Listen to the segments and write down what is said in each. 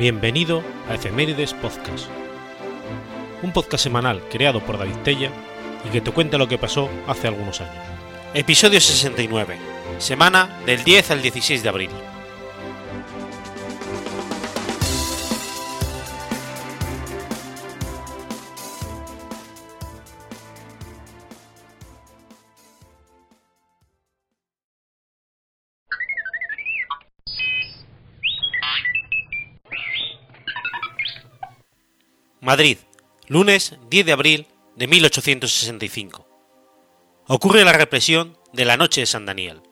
Bienvenido a Efemérides Podcast, un podcast semanal creado por David Tella y que te cuenta lo que pasó hace algunos años. Episodio 69, semana del 10 al 16 de abril. Madrid, lunes 10 de abril de 1865. Ocurre la represión de la Noche de San Daniel.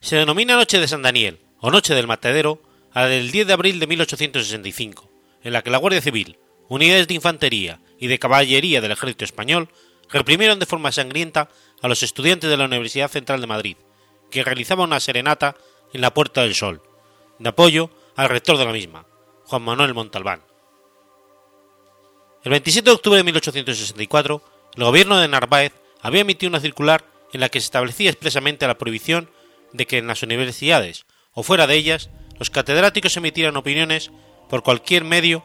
Se denomina Noche de San Daniel o Noche del Matadero a la del 10 de abril de 1865, en la que la Guardia Civil, unidades de infantería y de caballería del ejército español reprimieron de forma sangrienta a los estudiantes de la Universidad Central de Madrid, que realizaban una serenata en la Puerta del Sol, de apoyo al rector de la misma, Juan Manuel Montalbán. El 27 de octubre de 1864, el gobierno de Narváez había emitido una circular en la que se establecía expresamente la prohibición de que en las universidades o fuera de ellas los catedráticos emitieran opiniones por cualquier medio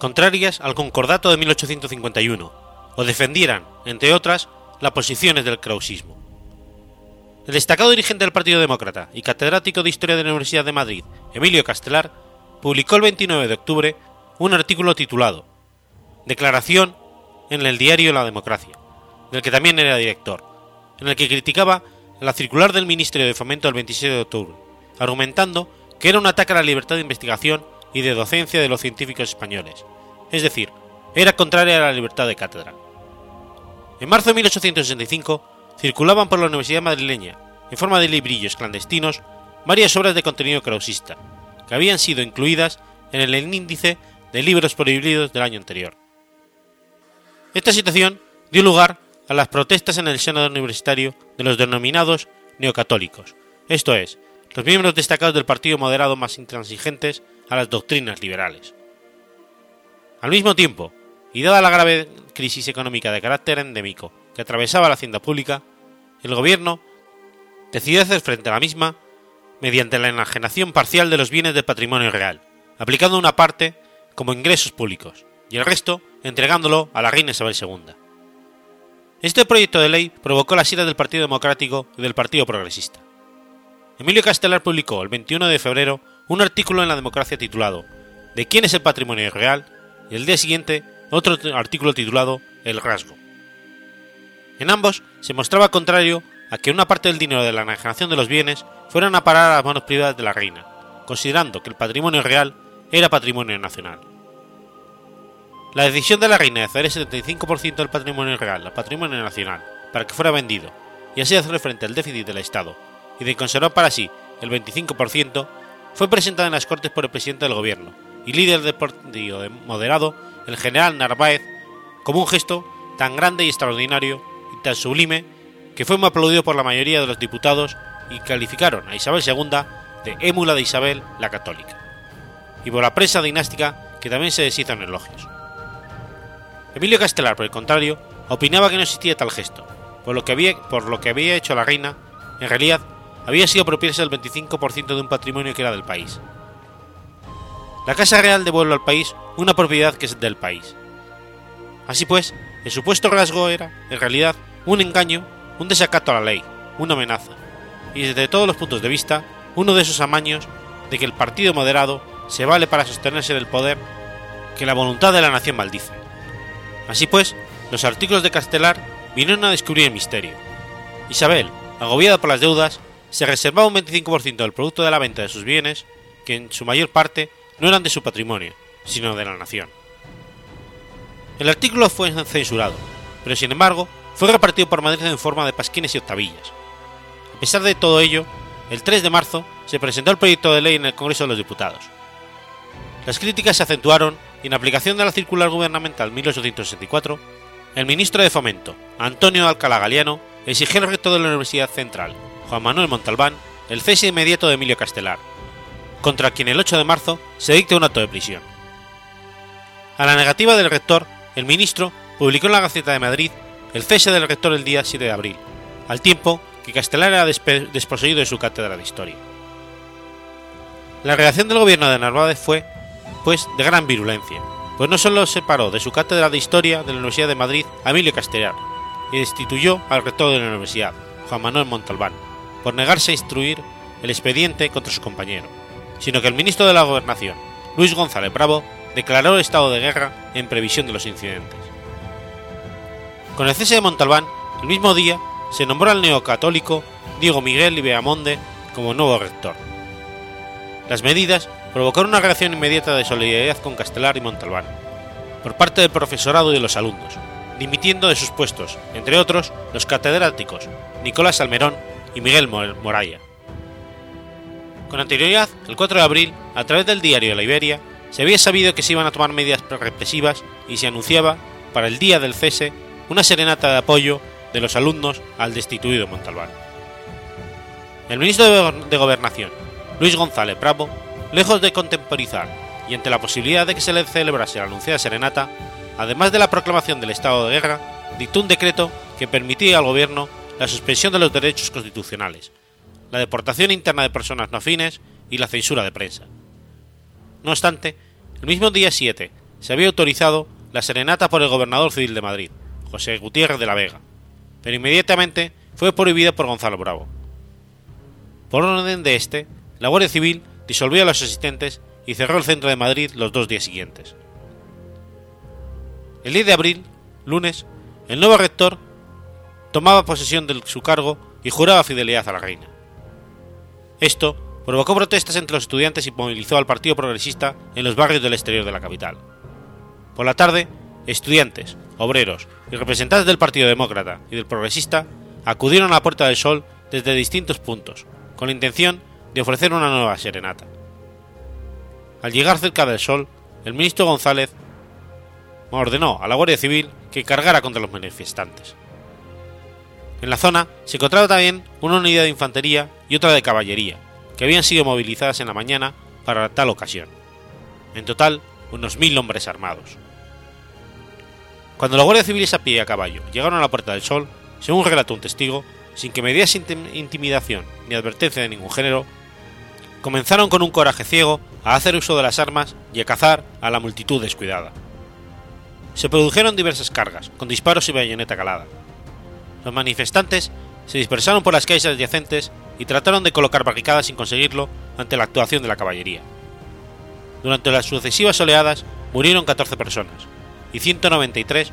contrarias al concordato de 1851 o defendieran, entre otras, las posiciones del krausismo. El destacado dirigente del Partido Demócrata y catedrático de Historia de la Universidad de Madrid, Emilio Castelar, publicó el 29 de octubre un artículo titulado Declaración en el diario La Democracia, del que también era director, en el que criticaba la circular del Ministerio de Fomento del 27 de octubre, argumentando que era un ataque a la libertad de investigación y de docencia de los científicos españoles, es decir, era contraria a la libertad de cátedra. En marzo de 1865 circulaban por la Universidad madrileña, en forma de librillos clandestinos, varias obras de contenido krausista, que habían sido incluidas en el índice de libros prohibidos del año anterior. Esta situación dio lugar a las protestas en el seno universitario de los denominados neocatólicos, esto es, los miembros destacados del partido moderado más intransigentes a las doctrinas liberales. Al mismo tiempo, y dada la grave crisis económica de carácter endémico que atravesaba la hacienda pública, el gobierno decidió hacer frente a la misma mediante la enajenación parcial de los bienes del patrimonio real, aplicando una parte como ingresos públicos y el resto entregándolo a la reina Isabel II. Este proyecto de ley provocó la ira del Partido Democrático y del Partido Progresista. Emilio Castelar publicó el 21 de febrero un artículo en La Democracia titulado ¿De quién es el patrimonio real? y el día siguiente otro artículo titulado El rasgo. En ambos se mostraba contrario a que una parte del dinero de la enajenación de los bienes fueran a parar a las manos privadas de la reina, considerando que el patrimonio real era patrimonio nacional. La decisión de la reina de hacer el 75% del patrimonio real al patrimonio nacional para que fuera vendido y así hacerle frente al déficit del Estado y de conservar para sí el 25% fue presentada en las Cortes por el presidente del gobierno y líder del partido moderado, el general Narváez, como un gesto tan grande y extraordinario y tan sublime que fue muy aplaudido por la mayoría de los diputados y calificaron a Isabel II de émula de Isabel la Católica, y por la prensa dinástica que también se deshizo en elogios. Emilio Castelar, por el contrario, opinaba que no existía tal gesto, por lo que había, por lo que había hecho la reina, en realidad, había sido apropiarse del 25% de un patrimonio que era del país. La Casa Real devuelve al país una propiedad que es del país. Así pues, el supuesto rasgo era, en realidad, un engaño, un desacato a la ley, una amenaza, y desde todos los puntos de vista, uno de esos amaños de que el partido moderado se vale para sostenerse del poder que la voluntad de la nación maldice. Así pues, los artículos de Castelar vinieron a descubrir el misterio. Isabel, agobiada por las deudas, se reservaba un 25% del producto de la venta de sus bienes, que en su mayor parte no eran de su patrimonio, sino de la nación. El artículo fue censurado, pero sin embargo fue repartido por Madrid en forma de pasquines y octavillas. A pesar de todo ello, el 3 de marzo se presentó el proyecto de ley en el Congreso de los Diputados. Las críticas se acentuaron en aplicación de la circular gubernamental 1864, el ministro de Fomento, Antonio Alcalá Galiano, exigió al rector de la Universidad Central, Juan Manuel Montalbán, el cese inmediato de Emilio Castelar, contra quien el 8 de marzo se dicta un acto de prisión. A la negativa del rector, el ministro publicó en la Gaceta de Madrid el cese del rector el día 7 de abril, al tiempo que Castelar era desposeído de su cátedra de historia. La reacción del gobierno de Narváez fue, pues, de gran virulencia, pues no solo separó de su cátedra de Historia de la Universidad de Madrid a Emilio Castellar, y destituyó al rector de la universidad, Juan Manuel Montalbán, por negarse a instruir el expediente contra su compañero, sino que el ministro de la Gobernación, Luis González Bravo, declaró el estado de guerra en previsión de los incidentes. Con el cese de Montalbán, el mismo día se nombró al neocatólico Diego Miguel Ibeamonde como nuevo rector. Las medidas provocaron una reacción inmediata de solidaridad con Castelar y Montalbán, por parte del profesorado y de los alumnos, dimitiendo de sus puestos, entre otros los catedráticos Nicolás Almerón y Miguel Moraya. Con anterioridad, el 4 de abril, a través del diario la Iberia, se había sabido que se iban a tomar medidas represivas y se anunciaba, para el día del cese, una serenata de apoyo de los alumnos al destituido Montalbán. El ministro de Gobernación, Luis González Bravo, lejos de contemporizar y ante la posibilidad de que se le celebrase la anunciada serenata, además de la proclamación del estado de guerra, dictó un decreto que permitía al gobierno la suspensión de los derechos constitucionales, la deportación interna de personas no afines y la censura de prensa. No obstante, el mismo día 7 se había autorizado la serenata por el gobernador civil de Madrid, José Gutiérrez de la Vega, pero inmediatamente fue prohibida por Gonzalo Bravo. Por orden de este, la Guardia Civil disolvió a los asistentes y cerró el centro de Madrid los dos días siguientes. El 10 de abril, lunes, el nuevo rector tomaba posesión de su cargo y juraba fidelidad a la reina. Esto provocó protestas entre los estudiantes y movilizó al Partido Progresista en los barrios del exterior de la capital. Por la tarde, estudiantes, obreros y representantes del Partido Demócrata y del Progresista acudieron a la Puerta del Sol desde distintos puntos, con la intención de ofrecer una nueva serenata. Al llegar cerca del Sol, el ministro González ordenó a la Guardia Civil que cargara contra los manifestantes. En la zona se encontraba también una unidad de infantería y otra de caballería, que habían sido movilizadas en la mañana para tal ocasión. En total, unos mil hombres armados. Cuando la Guardia Civil a pie y a caballo llegaron a la Puerta del Sol, según relató un testigo, sin que me diese intimidación ni advertencia de ningún género, comenzaron con un coraje ciego a hacer uso de las armas y a cazar a la multitud descuidada. Se produjeron diversas cargas, con disparos y bayoneta calada. Los manifestantes se dispersaron por las calles adyacentes y trataron de colocar barricadas sin conseguirlo ante la actuación de la caballería. Durante las sucesivas oleadas murieron 14 personas y 193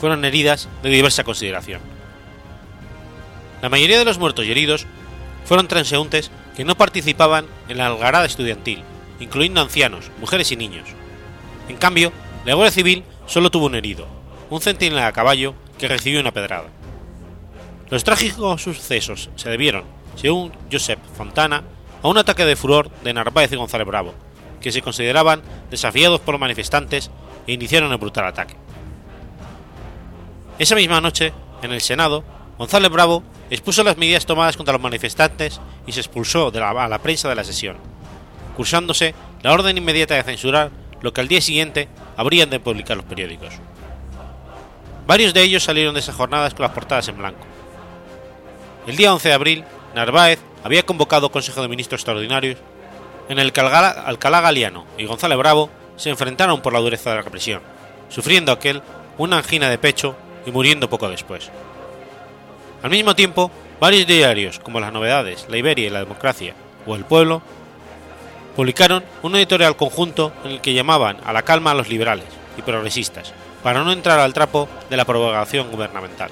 fueron heridas de diversa consideración. La mayoría de los muertos y heridos fueron transeúntes que no participaban en la algarada estudiantil, incluyendo ancianos, mujeres y niños. En cambio, la Guardia Civil solo tuvo un herido, un centinela a caballo que recibió una pedrada. Los trágicos sucesos se debieron, según Josep Fontana, a un ataque de furor de Narváez y González Bravo, que se consideraban desafiados por los manifestantes e iniciaron el brutal ataque. Esa misma noche, en el Senado, González Bravo expuso las medidas tomadas contra los manifestantes y se expulsó a la prensa de la sesión, cursándose la orden inmediata de censurar lo que al día siguiente habrían de publicar los periódicos. Varios de ellos salieron de esas jornadas con las portadas en blanco. El día 11 de abril, Narváez había convocado Consejo de Ministros Extraordinarios en el que Alcalá Galiano y González Bravo se enfrentaron por la dureza de la represión, sufriendo aquel una angina de pecho y muriendo poco después. Al mismo tiempo, varios diarios como Las Novedades, La Iberia y La Democracia o El Pueblo publicaron un editorial conjunto en el que llamaban a la calma a los liberales y progresistas para no entrar al trapo de la propagación gubernamental.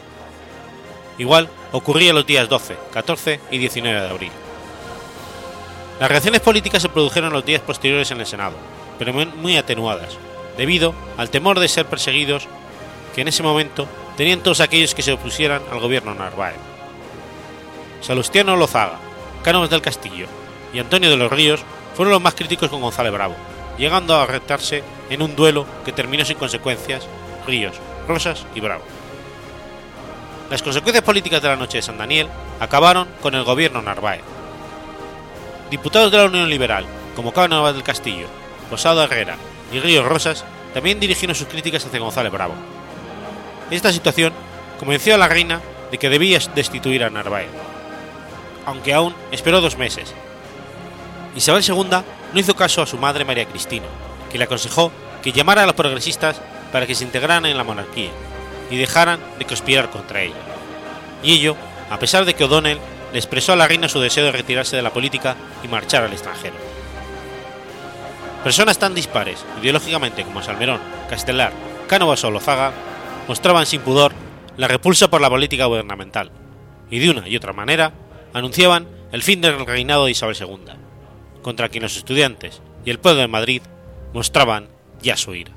Igual ocurría los días 12, 14 y 19 de abril. Las reacciones políticas se produjeron los días posteriores en el Senado, pero muy atenuadas, debido al temor de ser perseguidos que en ese momento tenían todos aquellos que se opusieran al gobierno Narváez. Salustiano Lozaga, Cánovas del Castillo y Antonio de los Ríos fueron los más críticos con González Bravo, llegando a retarse en un duelo que terminó sin consecuencias Ríos, Rosas y Bravo. Las consecuencias políticas de la noche de San Daniel acabaron con el gobierno Narváez. Diputados de la Unión Liberal, como Cánovas del Castillo, Posado Herrera y Ríos Rosas, también dirigieron sus críticas hacia González Bravo. Esta situación convenció a la reina de que debía destituir a Narváez, aunque aún esperó dos meses Isabel II no hizo caso a su madre María Cristina, que le aconsejó que llamara a los progresistas para que se integraran en la monarquía y dejaran de conspirar contra ella. Y ello, a pesar de que O'Donnell le expresó a la reina su deseo de retirarse de la política y marchar al extranjero. Personas tan dispares ideológicamente como Salmerón, Castelar, Cánovas o Lozaga mostraban sin pudor la repulsa por la política gubernamental y de una y otra manera anunciaban el fin del reinado de Isabel II, contra quien los estudiantes y el pueblo de Madrid mostraban ya su ira.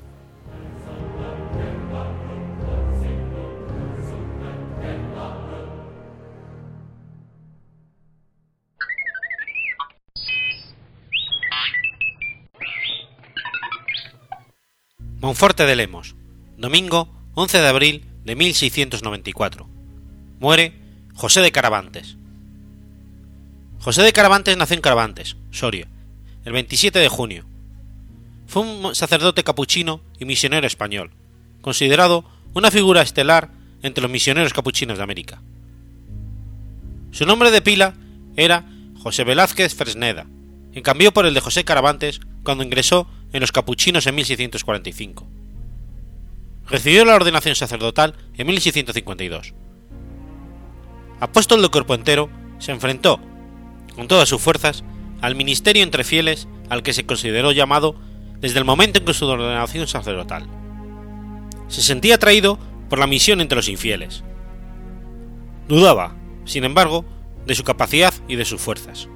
Monforte de Lemos, domingo 11 de abril de 1694. Muere José de Caravantes. José de Caravantes nació en Caravantes, Soria, el 27 de junio. Fue un sacerdote capuchino y misionero español, considerado una figura estelar entre los misioneros capuchinos de América. Su nombre de pila era José Velázquez Fresneda, y cambió por el de José Caravantes cuando ingresó en los capuchinos en 1645. Recibió la ordenación sacerdotal en 1652. Apóstol de cuerpo entero, se enfrentó, con todas sus fuerzas, al ministerio entre fieles al que se consideró llamado desde el momento en que su ordenación sacerdotal. Se sentía atraído por la misión entre los infieles. Dudaba, sin embargo, de su capacidad y de sus fuerzas.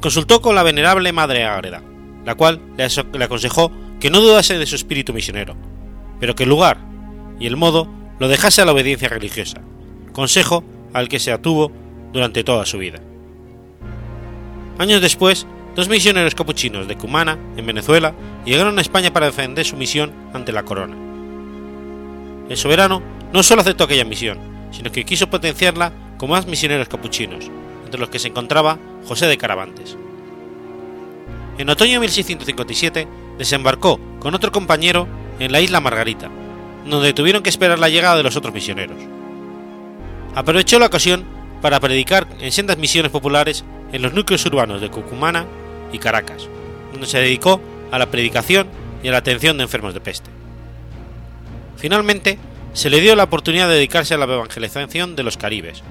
Consultó con la venerable Madre Ágreda, la cual le aconsejó que no dudase de su espíritu misionero, pero que el lugar y el modo lo dejase a la obediencia religiosa, consejo al que se atuvo durante toda su vida. Años después, dos misioneros capuchinos de Cumana, en Venezuela, llegaron a España para defender su misión ante la corona. El soberano no solo aceptó aquella misión, sino que quiso potenciarla con más misioneros capuchinos, entre los que se encontraba José de Caravantes. En otoño de 1657 desembarcó con otro compañero en la isla Margarita, donde tuvieron que esperar la llegada de los otros misioneros. Aprovechó la ocasión para predicar en sendas misiones populares en los núcleos urbanos de Cucumana y Caracas, donde se dedicó a la predicación y a la atención de enfermos de peste. Finalmente, se le dio la oportunidad de dedicarse a la evangelización de los caribes,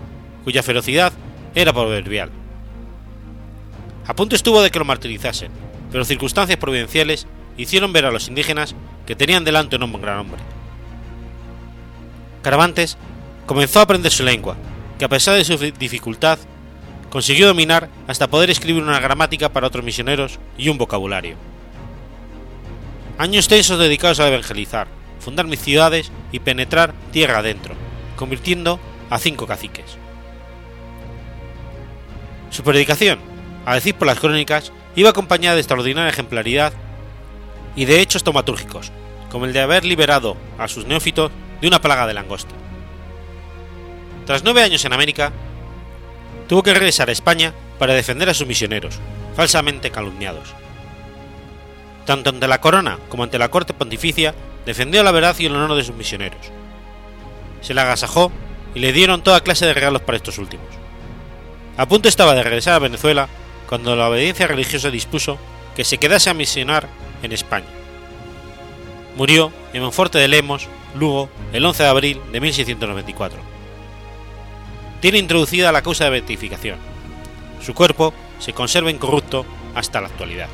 cuya ferocidad era proverbial a punto estuvo de que lo martirizasen, pero circunstancias providenciales hicieron ver a los indígenas que tenían delante un gran hombre. Caravantes comenzó a aprender su lengua, que a pesar de su dificultad, consiguió dominar hasta poder escribir una gramática para otros misioneros y un vocabulario. Años tensos dedicados a evangelizar, fundar mis ciudades y penetrar tierra adentro, convirtiendo a cinco caciques. Su predicación a decir por las crónicas, iba acompañada de extraordinaria ejemplaridad y de hechos tomatúrgicos, como el de haber liberado a sus neófitos de una plaga de langosta. Tras nueve años en América, tuvo que regresar a España para defender a sus misioneros, falsamente calumniados. Tanto ante la corona como ante la corte pontificia, defendió la verdad y el honor de sus misioneros. Se le agasajó y le dieron toda clase de regalos para estos últimos. A punto estaba de regresar a Venezuela cuando la obediencia religiosa dispuso que se quedase a misionar en España. Murió en Monforte de Lemos, Lugo, el 11 de abril de 1694. Tiene introducida la causa de beatificación. Su cuerpo se conserva incorrupto hasta la actualidad.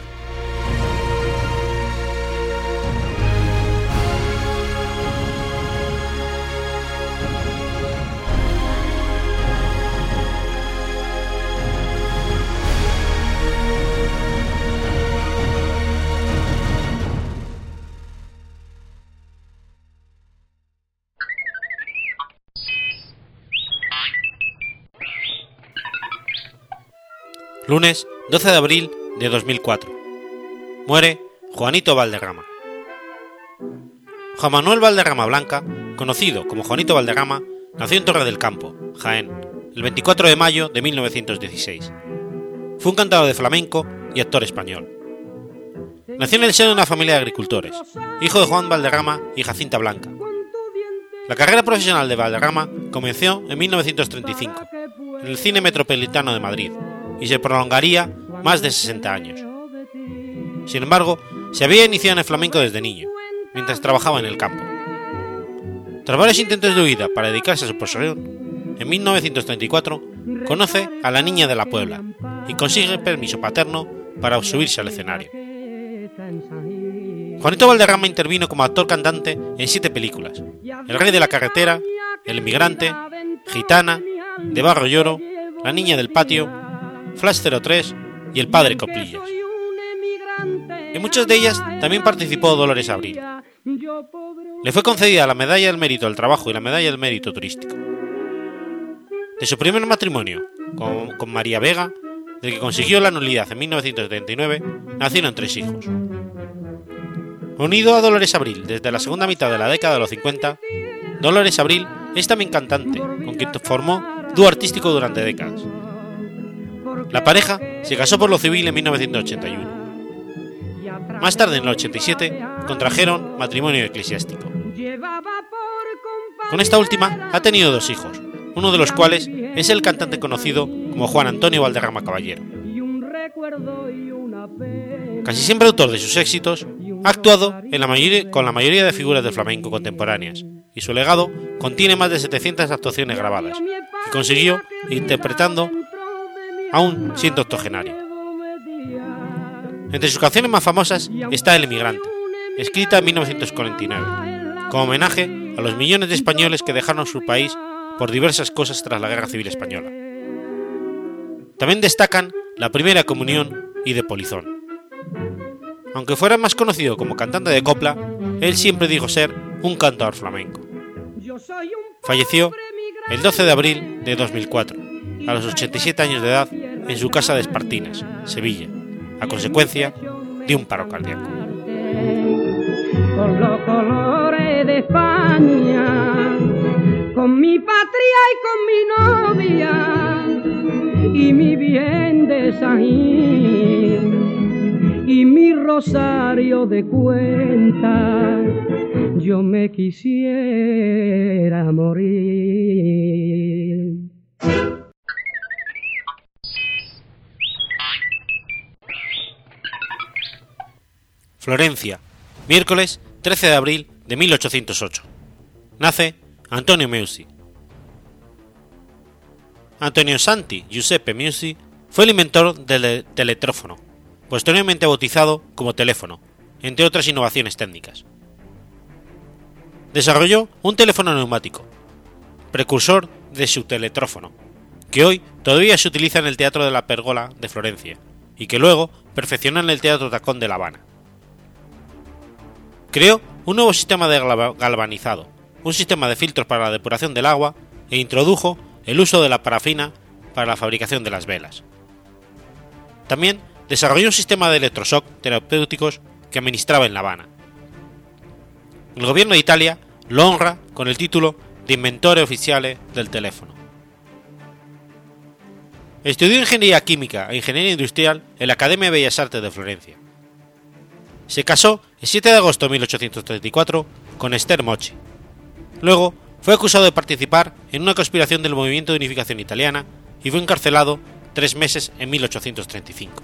Lunes 12 de abril de 2004. Muere Juanito Valderrama. Juan Manuel Valderrama Blanca, conocido como Juanito Valderrama, nació en Torre del Campo, Jaén, el 24 de mayo de 1916. Fue un cantador de flamenco y actor español. Nació en el seno de una familia de agricultores, hijo de Juan Valderrama y Jacinta Blanca. La carrera profesional de Valderrama comenzó en 1935 en el Cine Metropolitano de Madrid, y se prolongaría más de 60 años. Sin embargo, se había iniciado en el flamenco desde niño, mientras trabajaba en el campo. Tras varios intentos de huida para dedicarse a su profesión, en 1934 conoce a la niña de la Puebla y consigue permiso paterno para subirse al escenario. Juanito Valderrama intervino como actor cantante en siete películas: El Rey de la Carretera, El Inmigrante, Gitana, De Barro Lloro, La Niña del Patio, Flash 03 y El Padre Coplillas. En muchas de ellas también participó Dolores Abril. Le fue concedida la Medalla del Mérito del Trabajo y la Medalla del Mérito Turístico. De su primer matrimonio con, con María Vega, del que consiguió la nulidad en 1979, nacieron tres hijos. Unido a Dolores Abril desde la segunda mitad de la década de los 50, Dolores Abril es también cantante, con quien formó dúo artístico durante décadas. La pareja se casó por lo civil en 1981. Más tarde, en el 87, contrajeron matrimonio eclesiástico. Con esta última ha tenido dos hijos, uno de los cuales es el cantante conocido como Juan Antonio Valderrama Caballero. Casi siempre autor de sus éxitos, ha actuado en la mayoría, con la mayoría de figuras del flamenco contemporáneas, y su legado contiene más de 700 actuaciones grabadas, que consiguió interpretando aún siendo octogenario. Entre sus canciones más famosas está El Emigrante, escrita en 1949, como homenaje a los millones de españoles que dejaron su país por diversas cosas tras la Guerra Civil Española. También destacan La Primera Comunión y De Polizón. Aunque fuera más conocido como cantante de copla, él siempre dijo ser un cantador flamenco. Falleció el 12 de abril de 2004, a los 87 años de edad, en su casa de Espartinas, Sevilla, a consecuencia de un paro cardíaco. Con los colores de España, con mi patria y con mi novia, y mi bien de Sajín, y mi rosario de cuenta, yo me quisiera morir. Florencia, miércoles 13 de abril de 1808. Nace Antonio Meucci. Antonio Santi Giuseppe Meucci fue el inventor del teletrófono, posteriormente bautizado como teléfono, entre otras innovaciones técnicas. Desarrolló un teléfono neumático, precursor de su teletrófono, que hoy todavía se utiliza en el Teatro de la Pergola de Florencia y que luego perfeccionó en el Teatro Tacón de La Habana. Creó un nuevo sistema de galvanizado, un sistema de filtros para la depuración del agua e introdujo el uso de la parafina para la fabricación de las velas. También desarrolló un sistema de electroshock terapéuticos que administraba en La Habana. El gobierno de Italia lo honra con el título de Inventore Oficiale del teléfono. Estudió Ingeniería Química e Ingeniería Industrial en la Academia de Bellas Artes de Florencia. Se casó el 7 de agosto de 1834 con Esther Mochi. Luego fue acusado de participar en una conspiración del movimiento de unificación italiana y fue encarcelado tres meses en 1835.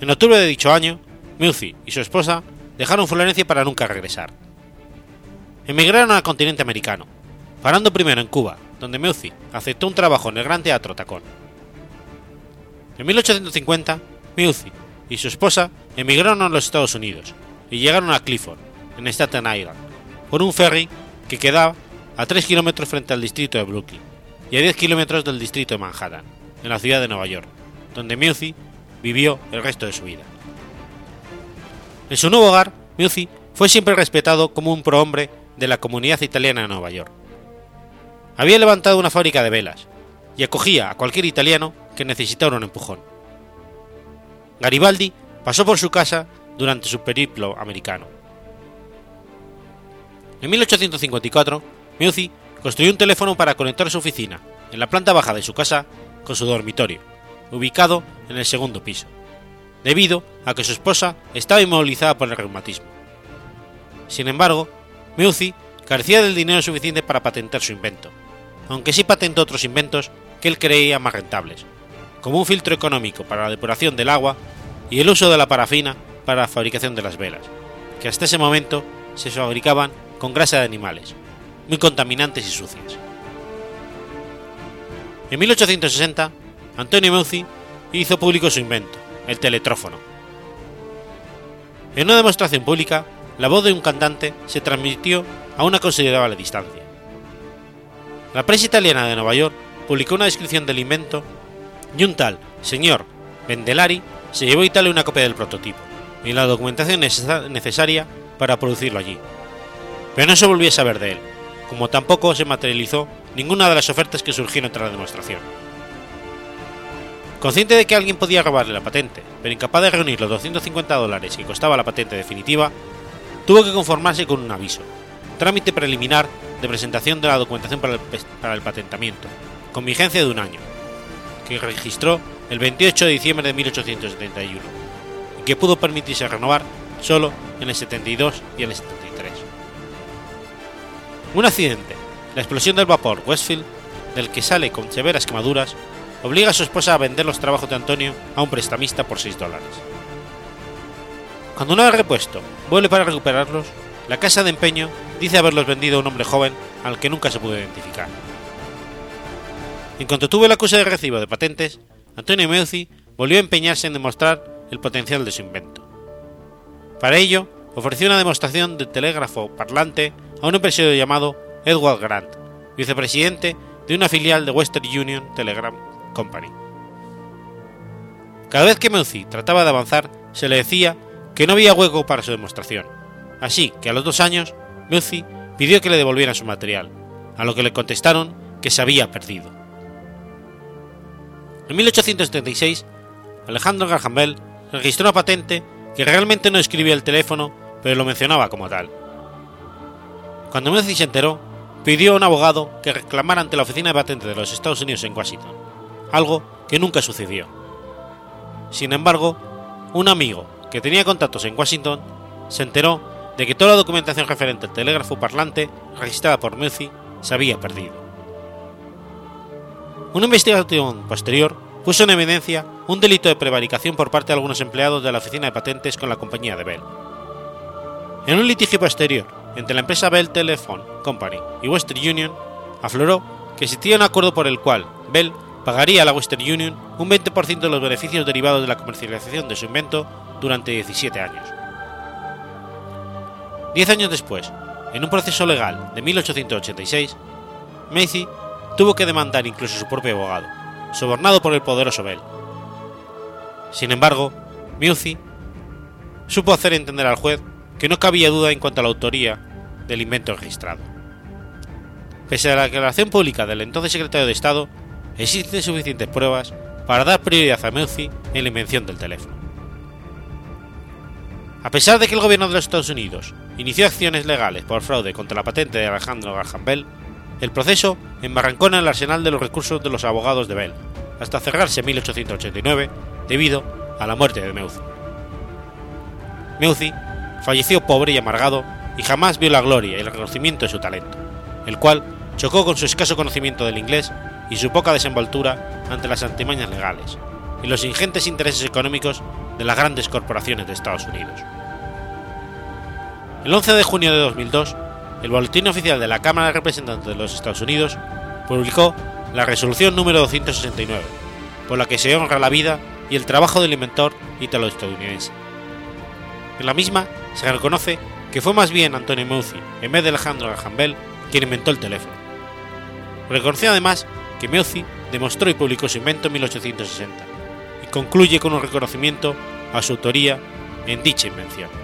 En octubre de dicho año, Meucci y su esposa dejaron Florencia para nunca regresar. Emigraron al continente americano, parando primero en Cuba, donde Meucci aceptó un trabajo en el Gran Teatro Tacón. En 1850, Meucci y su esposa emigraron a los Estados Unidos y llegaron a Clifford, en Staten Island, por un ferry que quedaba a 3 kilómetros frente al distrito de Brooklyn y a 10 kilómetros del distrito de Manhattan, en la ciudad de Nueva York, donde Meucci vivió el resto de su vida. En su nuevo hogar, Meucci fue siempre respetado como un prohombre de la comunidad italiana de Nueva York. Había levantado una fábrica de velas y acogía a cualquier italiano que necesitara un empujón. Garibaldi pasó por su casa durante su periplo americano. En 1854, Meucci construyó un teléfono para conectar su oficina, en la planta baja de su casa, con su dormitorio, ubicado en el segundo piso, debido a que su esposa estaba inmovilizada por el reumatismo. Sin embargo, Meucci carecía del dinero suficiente para patentar su invento, aunque sí patentó otros inventos que él creía más rentables, como un filtro económico para la depuración del agua y el uso de la parafina para la fabricación de las velas, que hasta ese momento se fabricaban con grasa de animales, muy contaminantes y sucias. En 1860, Antonio Meucci hizo público su invento, el teletrófono. En una demostración pública, la voz de un cantante se transmitió a una considerable distancia. La prensa italiana de Nueva York publicó una descripción del invento y un tal señor Vendelari se llevó a Italia una copia del prototipo y la documentación necesaria para producirlo allí. Pero no se volvió a saber de él, como tampoco se materializó ninguna de las ofertas que surgieron tras la demostración. Consciente de que alguien podía robarle la patente, pero incapaz de reunir los 250 dólares que costaba la patente definitiva, tuvo que conformarse con un aviso, trámite preliminar de presentación de la documentación para el, para el patentamiento, con vigencia de un año, que registró el 28 de diciembre de 1871 y que pudo permitirse renovar solo en el 72 y el 73. Un accidente, la explosión del vapor Westfield, del que sale con severas quemaduras, obliga a su esposa a vender los trabajos de Antonio a un prestamista por 6 dólares. Cuando una vez repuesto vuelve para recuperarlos, la casa de empeño dice haberlos vendido a un hombre joven al que nunca se pudo identificar. En cuanto tuvo la acusa de recibo de patentes, Antonio Meucci volvió a empeñarse en demostrar el potencial de su invento. Para ello, ofreció una demostración de telégrafo parlante a un empresario llamado Edward Grant, vicepresidente de una filial de Western Union Telegram Company. Cada vez que Meucci trataba de avanzar, se le decía que no había hueco para su demostración, así que a los dos años, Meucci pidió que le devolvieran su material, a lo que le contestaron que se había perdido. En 1876, Alejandro Graham Bell registró una patente que realmente no escribía el teléfono, pero lo mencionaba como tal. Cuando Meucci se enteró, pidió a un abogado que reclamara ante la Oficina de Patentes de los Estados Unidos en Washington, algo que nunca sucedió. Sin embargo, un amigo que tenía contactos en Washington se enteró de que toda la documentación referente al telégrafo parlante registrada por Meucci se había perdido. Una investigación posterior puso en evidencia un delito de prevaricación por parte de algunos empleados de la oficina de patentes con la compañía de Bell. En un litigio posterior entre la empresa Bell Telephone Company y Western Union, afloró que existía un acuerdo por el cual Bell pagaría a la Western Union un 20% de los beneficios derivados de la comercialización de su invento durante 17 años. Diez años después, en un proceso legal de 1886, Macy tuvo que demandar incluso a su propio abogado, sobornado por el poderoso Bell. Sin embargo, Meucci supo hacer entender al juez que no cabía duda en cuanto a la autoría del invento registrado. Pese a la declaración pública del entonces secretario de Estado, existen suficientes pruebas para dar prioridad a Meucci en la invención del teléfono. A pesar de que el gobierno de los Estados Unidos inició acciones legales por fraude contra la patente de Alejandro Graham Bell, el proceso embarrancó en el arsenal de los recursos de los abogados de Bell, hasta cerrarse en 1889 debido a la muerte de Meucci. Meucci falleció pobre y amargado y jamás vio la gloria y el reconocimiento de su talento, el cual chocó con su escaso conocimiento del inglés y su poca desenvoltura ante las antimañas legales y los ingentes intereses económicos de las grandes corporaciones de Estados Unidos. El 11 de junio de 2002, el Boletín Oficial de la Cámara de Representantes de los Estados Unidos publicó la resolución número 269, por la que se honra la vida y el trabajo del inventor italo-estadounidense. En la misma se reconoce que fue más bien Antonio Meucci, en vez de Alejandro Graham quien inventó el teléfono. Reconoció además que Meucci demostró y publicó su invento en 1860, y concluye con un reconocimiento a su autoría en dicha invención.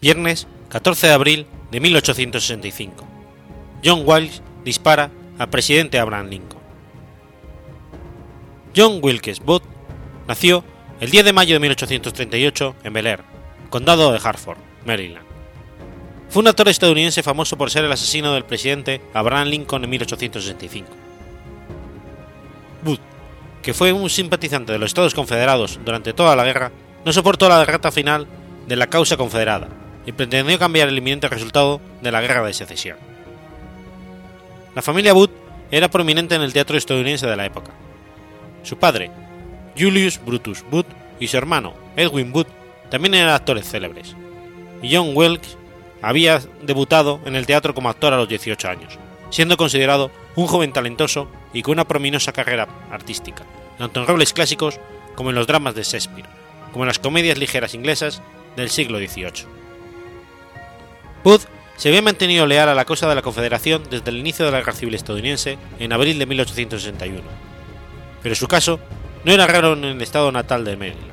Viernes 14 de abril de 1865. John Wilkes dispara al presidente Abraham Lincoln. John Wilkes Booth nació el 10 de mayo de 1838 en Bel Air, condado de Hartford, Maryland. Fue un actor estadounidense famoso por ser el asesino del presidente Abraham Lincoln en 1865. Booth, que fue un simpatizante de los Estados Confederados durante toda la guerra, no soportó la derrota final de la causa confederada y pretendió cambiar el inminente resultado de la guerra de secesión. La familia Booth era prominente en el teatro estadounidense de la época. Su padre, Julius Brutus Booth, y su hermano, Edwin Booth, también eran actores célebres. Y John Wilkes había debutado en el teatro como actor a los 18 años, siendo considerado un joven talentoso y con una prominosa carrera artística, tanto en roles clásicos como en los dramas de Shakespeare, como en las comedias ligeras inglesas del siglo XVIII. Booth se había mantenido leal a la causa de la Confederación desde el inicio de la Guerra Civil estadounidense en abril de 1861, pero su caso no era raro en el estado natal de Maryland.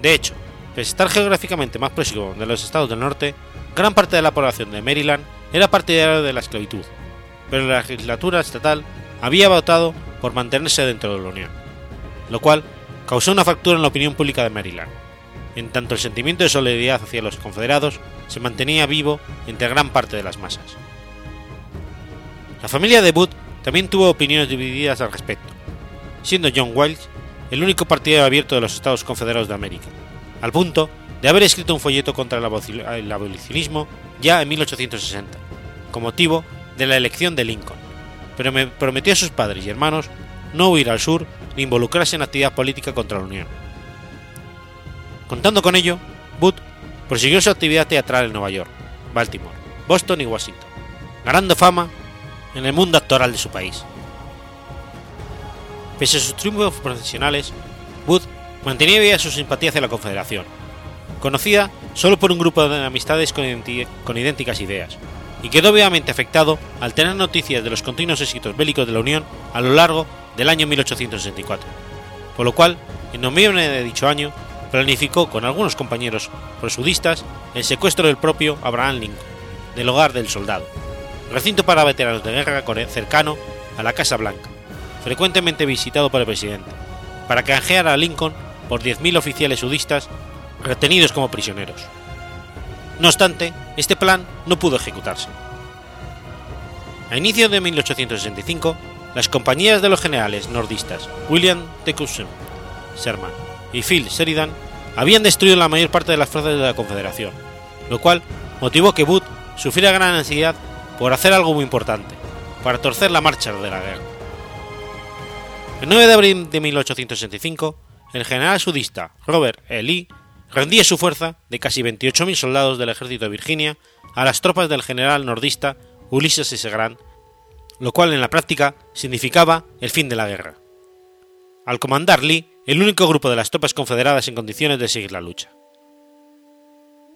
De hecho, pese a estar geográficamente más próximo de los estados del norte, gran parte de la población de Maryland era partidaria de la esclavitud, pero la legislatura estatal había votado por mantenerse dentro de la Unión, lo cual causó una fractura en la opinión pública de Maryland, en tanto el sentimiento de solidaridad hacia los confederados se mantenía vivo entre gran parte de las masas. La familia de Booth también tuvo opiniones divididas al respecto, siendo John Wilkes el único partidario abierto de los Estados Confederados de América, al punto de haber escrito un folleto contra el abolicionismo ya en 1860, con motivo de la elección de Lincoln, pero me prometió a sus padres y hermanos no huir al sur ni involucrarse en actividad política contra la Unión. Contando con ello, Booth prosiguió su actividad teatral en Nueva York, Baltimore, Boston y Washington, ganando fama en el mundo actoral de su país. Pese a sus triunfos profesionales, Booth mantenía viva su simpatía hacia la Confederación, conocida solo por un grupo de amistades con, idénticas ideas, y quedó vivamente afectado al tener noticias de los continuos éxitos bélicos de la Unión a lo largo del año 1864, por lo cual, en noviembre de dicho año, planificó con algunos compañeros prosudistas el secuestro del propio Abraham Lincoln, del hogar del soldado, recinto para veteranos de guerra cercano a la Casa Blanca, frecuentemente visitado por el presidente, para canjear a Lincoln por 10.000 oficiales sudistas retenidos como prisioneros. No obstante, este plan no pudo ejecutarse. A inicios de 1865, las compañías de los generales nordistas William Tecumseh Sherman y Phil Sheridan habían destruido la mayor parte de las fuerzas de la Confederación, lo cual motivó que Booth sufriera gran ansiedad por hacer algo muy importante, para torcer la marcha de la guerra. El 9 de abril de 1865, el general sudista Robert E. Lee rendía su fuerza de casi 28.000 soldados del ejército de Virginia a las tropas del general nordista Ulysses S. Grant, lo cual en la práctica significaba el fin de la guerra. Al comandar Lee, el único grupo de las tropas confederadas en condiciones de seguir la lucha.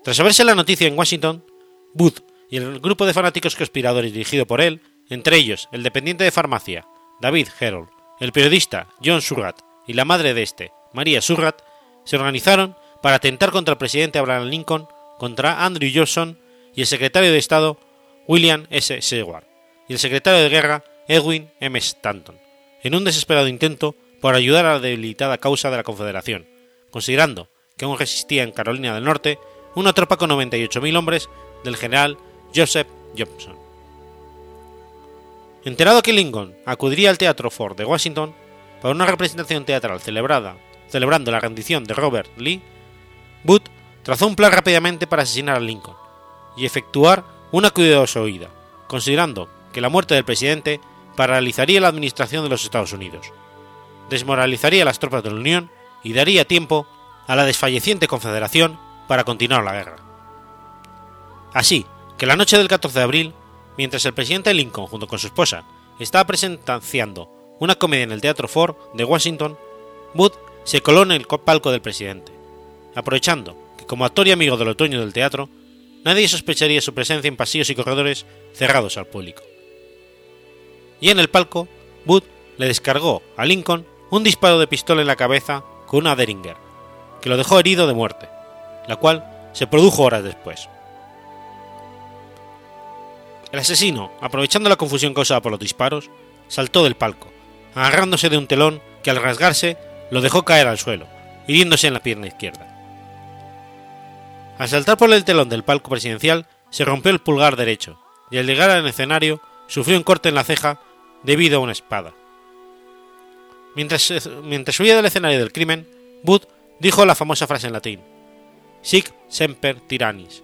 Tras saberse la noticia en Washington, Booth y el grupo de fanáticos conspiradores dirigido por él, entre ellos el dependiente de farmacia, David Herold, el periodista John Surratt y la madre de este, María Surratt, se organizaron para atentar contra el presidente Abraham Lincoln, contra Andrew Johnson y el secretario de Estado William S. Seward y el secretario de Guerra Edwin M. Stanton, en un desesperado intento por ayudar a la debilitada causa de la Confederación, considerando que aún resistía en Carolina del Norte una tropa con 98.000 hombres del general Joseph Johnson. Enterado que Lincoln acudiría al Teatro Ford de Washington para una representación teatral celebrada, celebrando la rendición de Robert Lee, Booth trazó un plan rápidamente para asesinar a Lincoln y efectuar una cuidadosa huida, considerando que la muerte del presidente paralizaría la administración de los Estados Unidos, desmoralizaría las tropas de la Unión y daría tiempo a la desfalleciente Confederación para continuar la guerra. Así que la noche del 14 de abril, mientras el presidente Lincoln junto con su esposa estaba presentanciando una comedia en el Teatro Ford de Washington, Booth se coló en el palco del presidente, aprovechando que como actor y amigo del otoño del teatro, nadie sospecharía su presencia en pasillos y corredores cerrados al público. Y en el palco, Booth le descargó a Lincoln un disparo de pistola en la cabeza con una Deringer, que lo dejó herido de muerte, la cual se produjo horas después. El asesino, aprovechando la confusión causada por los disparos, saltó del palco, agarrándose de un telón que al rasgarse lo dejó caer al suelo, hiriéndose en la pierna izquierda. Al saltar por el telón del palco presidencial, se rompió el pulgar derecho, y al llegar al escenario sufrió un corte en la ceja debido a una espada. Mientras, mientras huía del escenario del crimen, Booth dijo la famosa frase en latín: Sic semper tyrannis.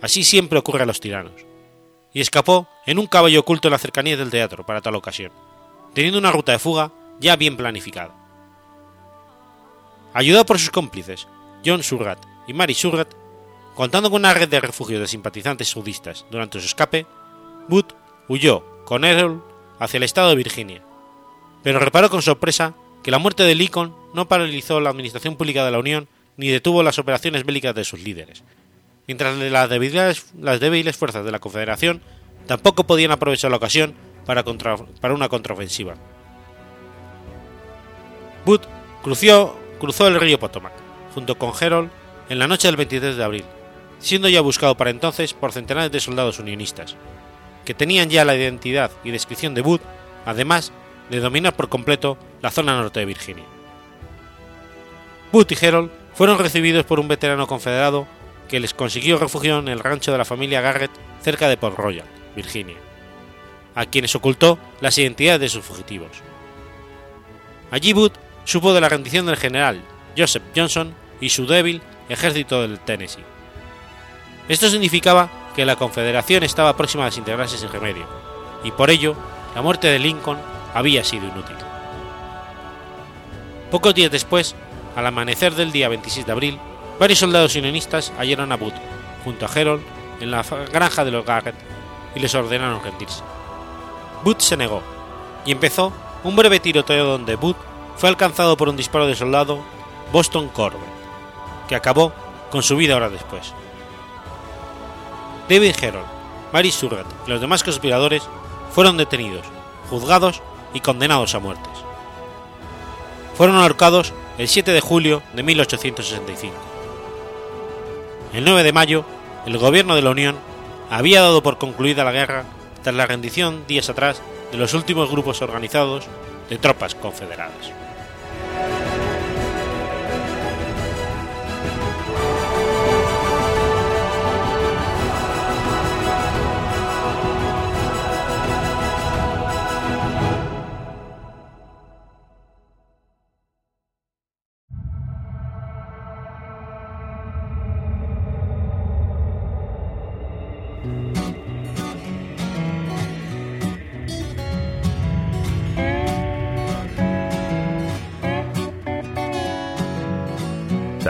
Así siempre ocurre a los tiranos. Y escapó en un caballo oculto en la cercanía del teatro para tal ocasión, teniendo una ruta de fuga ya bien planificada. Ayudado por sus cómplices, John Surratt y Mary Surratt, contando con una red de refugios de simpatizantes sudistas durante su escape, Booth huyó con Errol hacia el estado de Virginia, pero reparó con sorpresa que la muerte de Lincoln no paralizó la administración pública de la Unión ni detuvo las operaciones bélicas de sus líderes, mientras las débiles, las débiles fuerzas de la Confederación tampoco podían aprovechar la ocasión para, una contraofensiva. Booth cruzó, cruzó el río Potomac, junto con Herold, en la noche del 23 de abril, siendo ya buscado para entonces por centenares de soldados unionistas, que tenían ya la identidad y descripción de Booth, además de dominar por completo la zona norte de Virginia. Booth y Herold fueron recibidos por un veterano confederado que les consiguió refugio en el rancho de la familia Garrett cerca de Port Royal, Virginia, a quienes ocultó las identidades de sus fugitivos. Allí Booth supo de la rendición del general Joseph Johnson y su débil ejército del Tennessee. Esto significaba que la Confederación estaba próxima a desintegrarse sin remedio, y por ello la muerte de Lincoln había sido inútil. Pocos días después, al amanecer del día 26 de abril, varios soldados unionistas hallaron a Booth, junto a Herold, en la granja de los Garrett y les ordenaron rendirse. Booth se negó, y empezó un breve tiroteo donde Booth fue alcanzado por un disparo de soldado Boston Corbett, que acabó con su vida horas después. David Herold, Mary Surratt y los demás conspiradores fueron detenidos, juzgados y condenados a muertes. Fueron ahorcados el 7 de julio de 1865. El 9 de mayo, el gobierno de la Unión había dado por concluida la guerra tras la rendición días atrás de los últimos grupos organizados de tropas confederadas.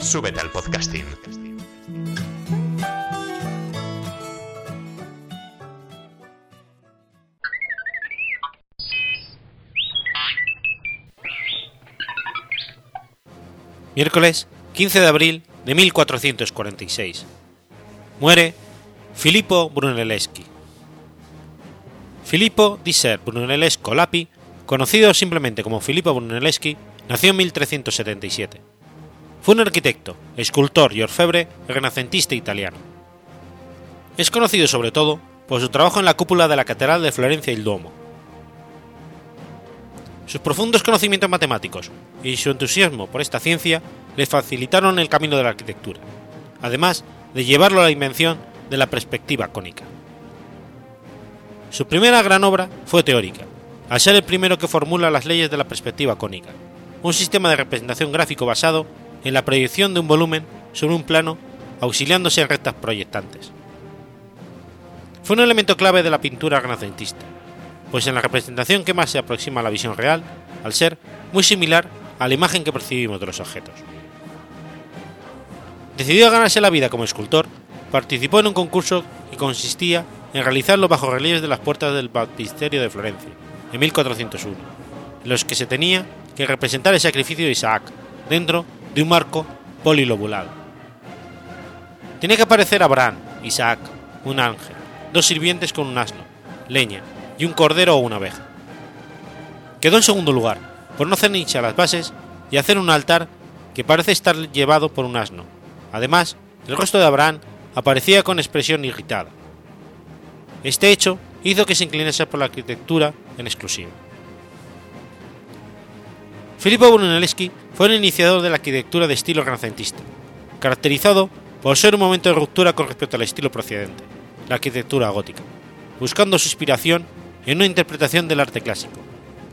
Súbete al podcasting. Miércoles 15 de abril de 1446. Muere Filippo Brunelleschi. Filippo di Ser Brunellesco Lapi, conocido simplemente como Filippo Brunelleschi, nació en 1377. Fue un arquitecto, escultor y orfebre renacentista italiano. Es conocido sobre todo por su trabajo en la cúpula de la Catedral de Florencia y el Duomo. Sus profundos conocimientos matemáticos y su entusiasmo por esta ciencia le facilitaron el camino de la arquitectura, además de llevarlo a la invención de la perspectiva cónica. Su primera gran obra fue teórica, al ser el primero que formula las leyes de la perspectiva cónica, un sistema de representación gráfico basado en la proyección de un volumen sobre un plano auxiliándose en rectas proyectantes. Fue un elemento clave de la pintura renacentista, pues en la representación que más se aproxima a la visión real, al ser muy similar a la imagen que percibimos de los objetos. Decidió ganarse la vida como escultor, participó en un concurso que consistía en realizar los bajorrelieves de las puertas del baptisterio de Florencia, en 1401, en los que se tenía que representar el sacrificio de Isaac dentro de un marco polilobulado. Tenía que aparecer Abraham, Isaac, un ángel, dos sirvientes con un asno, leña y un cordero o una abeja. Quedó en segundo lugar, por no hacer nicha las bases y hacer un altar que parece estar llevado por un asno. Además, el rostro de Abraham aparecía con expresión irritada. Este hecho hizo que se inclinase por la arquitectura en exclusiva. Filippo Brunelleschi fue el iniciador de la arquitectura de estilo renacentista, caracterizado por ser un momento de ruptura con respecto al estilo procedente, la arquitectura gótica, buscando su inspiración en una interpretación del arte clásico,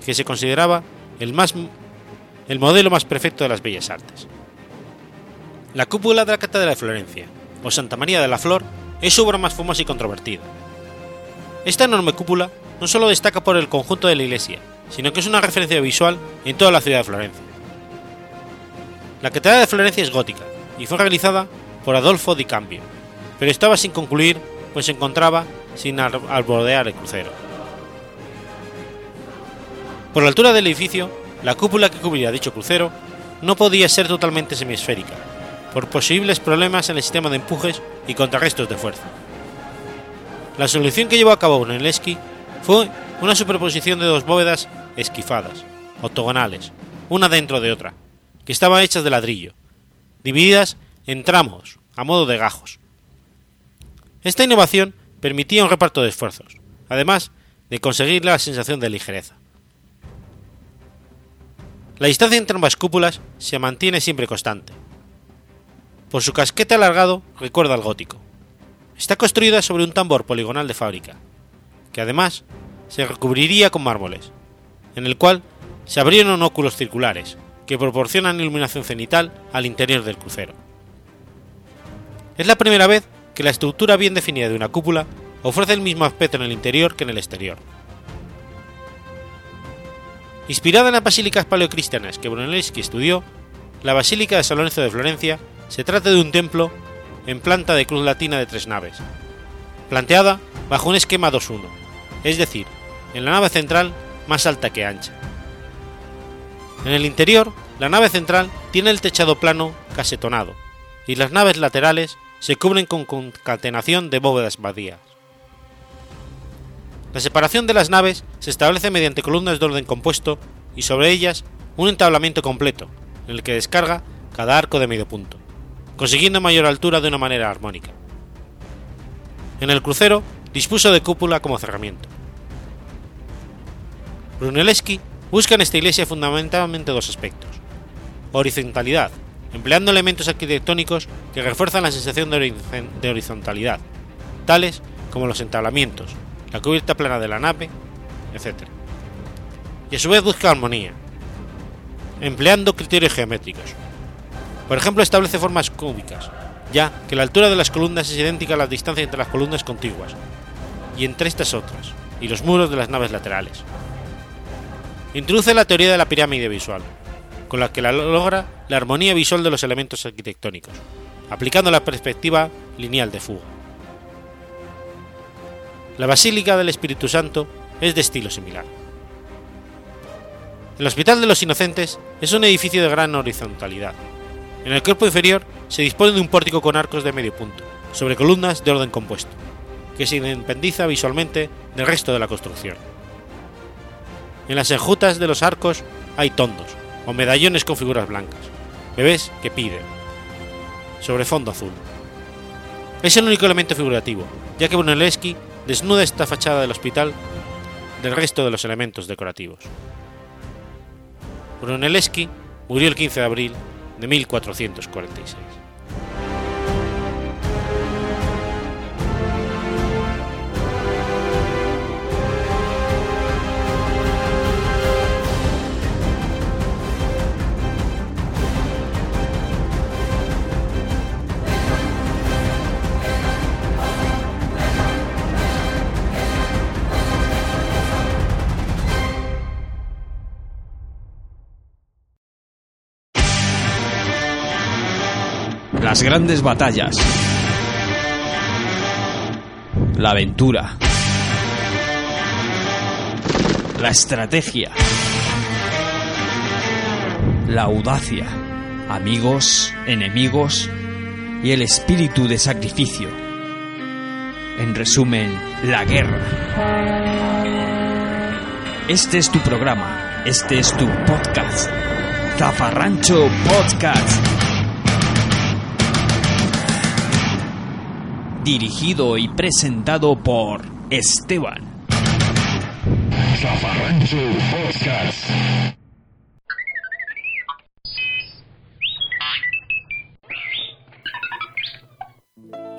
que se consideraba el, más, el modelo más perfecto de las bellas artes. La cúpula de la Catedral de Florencia, o Santa María de la Flor, es su obra más famosa y controvertida. Esta enorme cúpula no solo destaca por el conjunto de la iglesia, sino que es una referencia visual en toda la ciudad de Florencia. La Catedral de Florencia es gótica y fue realizada por Adolfo di Cambio, pero estaba sin concluir pues se encontraba sin albordear el crucero. Por la altura del edificio, la cúpula que cubría dicho crucero no podía ser totalmente semiesférica, por posibles problemas en el sistema de empujes y contrarrestos de fuerza. La solución que llevó a cabo Brunelleschi fue una superposición de dos bóvedas esquifadas, octogonales, una dentro de otra, que estaban hechas de ladrillo, divididas en tramos, a modo de gajos. Esta innovación permitía un reparto de esfuerzos, además de conseguir la sensación de ligereza. La distancia entre ambas cúpulas se mantiene siempre constante. Por su casquete alargado recuerda al gótico. Está construida sobre un tambor poligonal de fábrica, que además se recubriría con mármoles, en el cual se abrieron óculos circulares que proporcionan iluminación cenital al interior del crucero. Es la primera vez que la estructura bien definida de una cúpula ofrece el mismo aspecto en el interior que en el exterior. Inspirada en las basílicas paleocristianas que Brunelleschi estudió, la Basílica de San Lorenzo de Florencia se trata de un templo en planta de cruz latina de tres naves, planteada bajo un esquema 2-1, es decir, en la nave central más alta que ancha. En el interior, la nave central tiene el techado plano casetonado y las naves laterales se cubren con concatenación de bóvedas vacías. La separación de las naves se establece mediante columnas de orden compuesto y sobre ellas un entablamiento completo, en el que descarga cada arco de medio punto, consiguiendo mayor altura de una manera armónica, En el crucero dispuso de cúpula como cerramiento. Brunelleschi busca en esta iglesia fundamentalmente dos aspectos. Horizontalidad, empleando elementos arquitectónicos que refuerzan la sensación de horizontalidad, tales como los entablamientos, la cubierta plana de la nave, etc. Y a su vez busca armonía, empleando criterios geométricos. Por ejemplo, establece formas cúbicas, ya que la altura de las columnas es idéntica a la distancia entre las columnas contiguas, y entre estas otras, y los muros de las naves laterales. Introduce la teoría de la pirámide visual, con la que logra la armonía visual de los elementos arquitectónicos, aplicando la perspectiva lineal de fuga. La Basílica del Espíritu Santo es de estilo similar. El Hospital de los Inocentes es un edificio de gran horizontalidad. En el cuerpo inferior se dispone de un pórtico con arcos de medio punto, sobre columnas de orden compuesto, que se independiza visualmente del resto de la construcción. En las enjutas de los arcos hay tondos, o medallones con figuras blancas, bebés que piden, sobre fondo azul. Es el único elemento figurativo, ya que Brunelleschi desnuda esta fachada del hospital del resto de los elementos decorativos. Brunelleschi murió el 15 de abril de 1446. Las grandes batallas. La aventura. La estrategia. La audacia. Amigos, enemigos y el espíritu de sacrificio. En resumen, la guerra. Este es tu programa. Este es tu podcast. Zafarrancho Podcast. Dirigido y presentado por Esteban.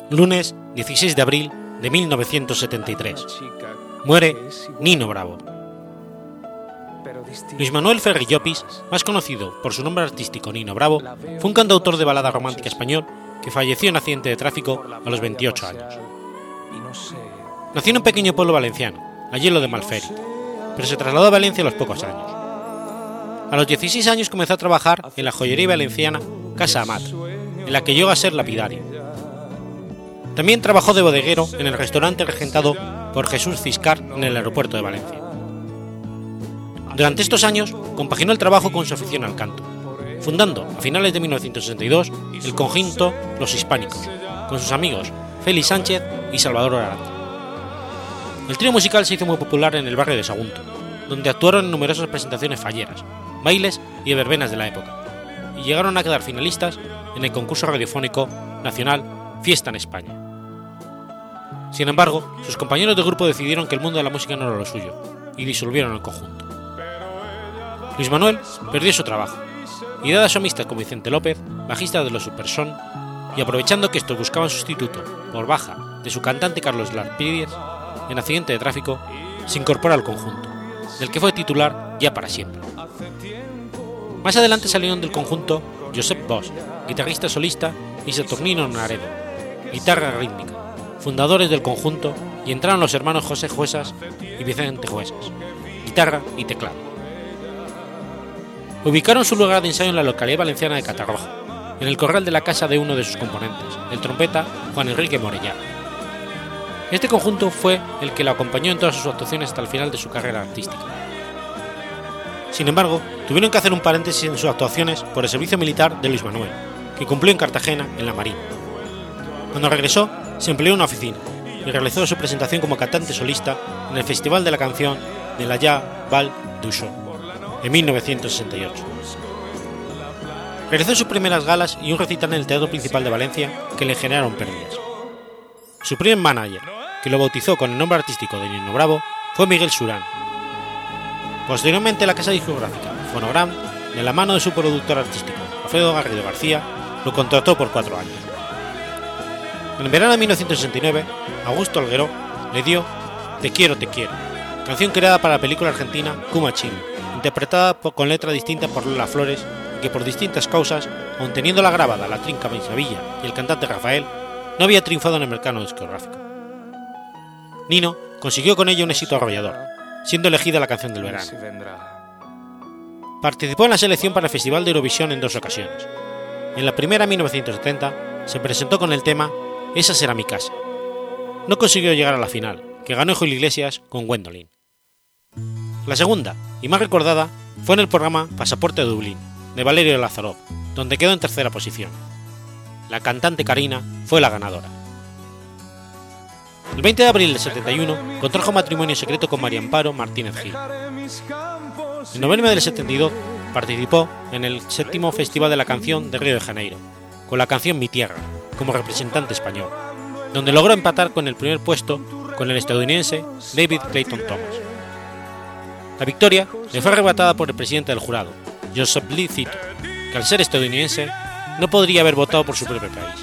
Lunes 16 de abril de 1973. Muere Nino Bravo. Luis Manuel Ferri Llopis, más conocido por su nombre artístico Nino Bravo, fue un cantautor de balada romántica español que falleció en accidente de tráfico a los 28 años. Nació en un pequeño pueblo valenciano, allí en lo de Malferi, pero se trasladó a Valencia a los pocos años. A los 16 años comenzó a trabajar en la joyería valenciana Casa Amat, en la que llegó a ser lapidario. También trabajó de bodeguero en el restaurante regentado por Jesús Ciscar en el aeropuerto de Valencia. Durante estos años compaginó el trabajo con su afición al canto fundando a finales de 1962 el conjunto Los Hispánicos, con sus amigos Félix Sánchez y Salvador Aranda. El trío musical se hizo muy popular en el barrio de Sagunto, donde actuaron en numerosas presentaciones falleras, bailes y verbenas de la época, y llegaron a quedar finalistas en el concurso radiofónico nacional Fiesta en España. Sin embargo, sus compañeros de grupo decidieron que el mundo de la música no era lo suyo, y disolvieron el conjunto. Luis Manuel perdió su trabajo, y dada su amistad con Vicente López, bajista de los Superson, y aprovechando que estos buscaban sustituto por baja de su cantante Carlos Larpidies en accidente de tráfico, se incorpora al conjunto, del que fue titular ya para siempre. Más adelante salieron del conjunto Josep Bosch, guitarrista solista, y Saturnino Naredo, guitarra rítmica, fundadores del conjunto, y entraron los hermanos José Juesas y Vicente Juesas, guitarra y teclado ubicaron su lugar de ensayo en la localidad valenciana de Catarroja, en el corral de la casa de uno de sus componentes, el trompeta Juan Enrique Morellán. Este conjunto fue el que lo acompañó en todas sus actuaciones hasta el final de su carrera artística. Sin embargo, tuvieron que hacer un paréntesis en sus actuaciones por el servicio militar de Luis Manuel, que cumplió en Cartagena, en la Marina. Cuando regresó, se empleó en una oficina y realizó su presentación como cantante solista en el Festival de la Canción de la Ya Val d'Uixó en 1968. Realizó sus primeras galas y un recital en el Teatro Principal de Valencia que le generaron pérdidas. Su primer manager, que lo bautizó con el nombre artístico de Nino Bravo, fue Miguel Surán. Posteriormente la casa discográfica Fonogram, de la mano de su productor artístico, Alfredo Garrido García, lo contrató por cuatro años. En el verano de 1969, Augusto Alguero le dio Te quiero, te quiero, canción creada para la película argentina Kuma Chin, interpretada con letra distinta por Lola Flores y que por distintas causas, aun teniéndola grabada la trinca Sevilla y el cantante Rafael, no había triunfado en el mercado discográfico. Nino consiguió con ello un éxito arrollador, siendo elegida la canción del verano. Participó en la selección para el Festival de Eurovisión en dos ocasiones. En la primera, en 1970, se presentó con el tema Esa será mi casa. No consiguió llegar a la final, que ganó Julio Iglesias con Gwendolyn. La segunda, y más recordada, fue en el programa Pasaporte de Dublín, de Valerio Lazarov, donde quedó en tercera posición. La cantante Karina fue la ganadora. El 20 de abril del 71 contrajo matrimonio secreto con María Amparo Martínez Gil. En noviembre del 72 participó en el séptimo Festival de la Canción de Río de Janeiro, con la canción Mi Tierra, como representante español, donde logró empatar con el primer puesto con el estadounidense David Clayton Thomas. La victoria le fue arrebatada por el presidente del jurado, Joseph Lee que al ser estadounidense no podría haber votado por su propio país.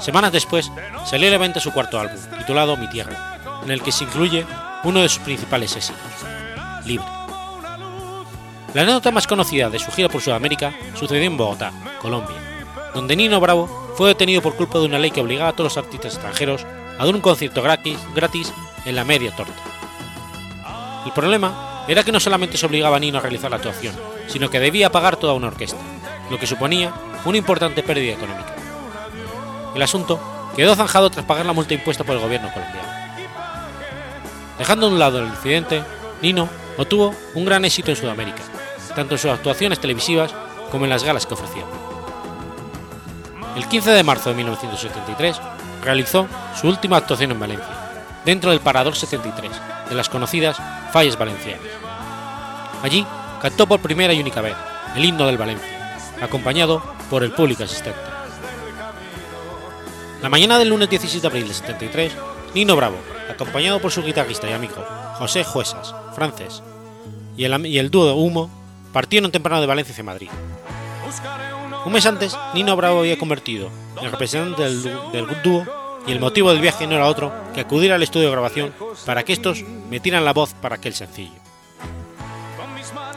Semanas después salió a la venta su cuarto álbum, titulado Mi Tierra, en el que se incluye uno de sus principales éxitos, Libre. La anécdota más conocida de su gira por Sudamérica sucedió en Bogotá, Colombia, donde Nino Bravo fue detenido por culpa de una ley que obligaba a todos los artistas extranjeros a dar un concierto gratis en la media torta. El problema era que no solamente se obligaba a Nino a realizar la actuación, sino que debía pagar toda una orquesta, lo que suponía una importante pérdida económica. El asunto quedó zanjado tras pagar la multa impuesta por el gobierno colombiano. Dejando a un lado el incidente, Nino obtuvo un gran éxito en Sudamérica, tanto en sus actuaciones televisivas como en las galas que ofrecía. El 15 de marzo de 1973 realizó su última actuación en Valencia, dentro del Parador 73, de las conocidas Falles Valencianas. Allí cantó por primera y única vez el himno del Valencia, acompañado por el público asistente. La mañana del lunes 17 de abril de 73, Nino Bravo, acompañado por su guitarrista y amigo José Juesas, francés, y el, dúo Humo, partieron temprano de Valencia hacia Madrid. Un mes antes, Nino Bravo había convertido en representante del dúo y el motivo del viaje no era otro que acudir al estudio de grabación para que estos metieran la voz para aquel sencillo.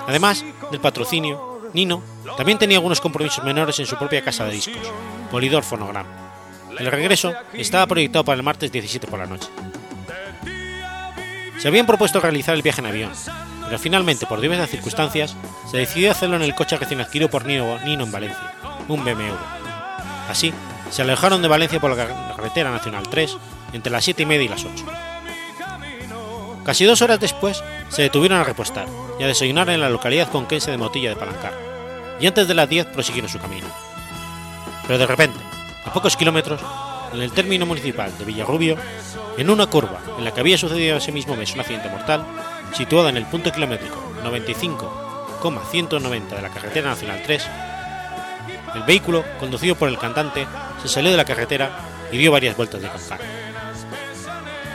Además del patrocinio, Nino también tenía algunos compromisos menores en su propia casa de discos, Polidor Phonogram. El regreso estaba proyectado para el martes 17 por la noche. Se habían propuesto realizar el viaje en avión, pero finalmente, por diversas circunstancias, se decidió hacerlo en el coche recién adquirido por Nino en Valencia, un BMW. Así, se alejaron de Valencia por la carretera nacional 3 entre las 7 y media y las 8. Casi dos horas después se detuvieron a repostar y a desayunar en la localidad conquense de Motilla de Palancar, y antes de las 10 prosiguieron su camino. Pero de repente, a pocos kilómetros, en el término municipal de Villarrubio, en una curva en la que había sucedido ese mismo mes un accidente mortal, situada en el punto kilométrico 95,190 de la carretera nacional 3, el vehículo, conducido por el cantante, se salió de la carretera y dio varias vueltas de campana.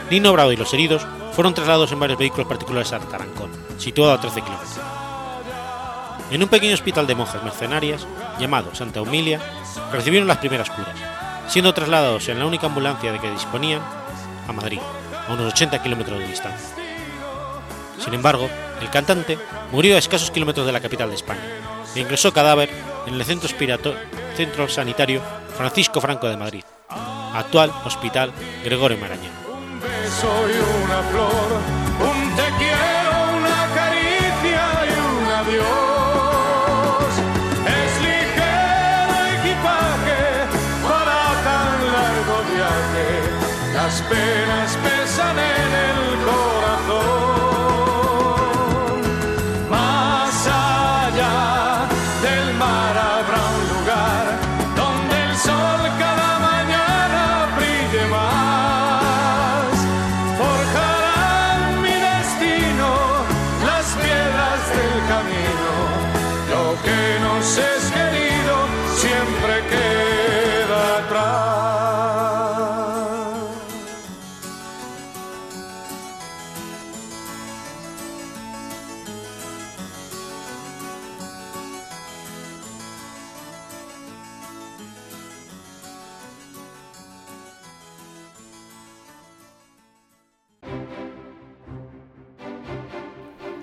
Nino Bravo y los heridos fueron trasladados en varios vehículos particulares a Tarancón, situado a 13 kilómetros. En un pequeño hospital de monjas mercenarias, llamado Santa Humilia, recibieron las primeras curas, siendo trasladados en la única ambulancia de que disponían a Madrid, a unos 80 kilómetros de distancia. Sin embargo, el cantante murió a escasos kilómetros de la capital de España e ingresó cadáver en el centro, centro sanitario Francisco Franco de Madrid, actual Hospital Gregorio Marañón. Un beso y una flor, un te quiero, una caricia y un adiós. Las penas pesan en el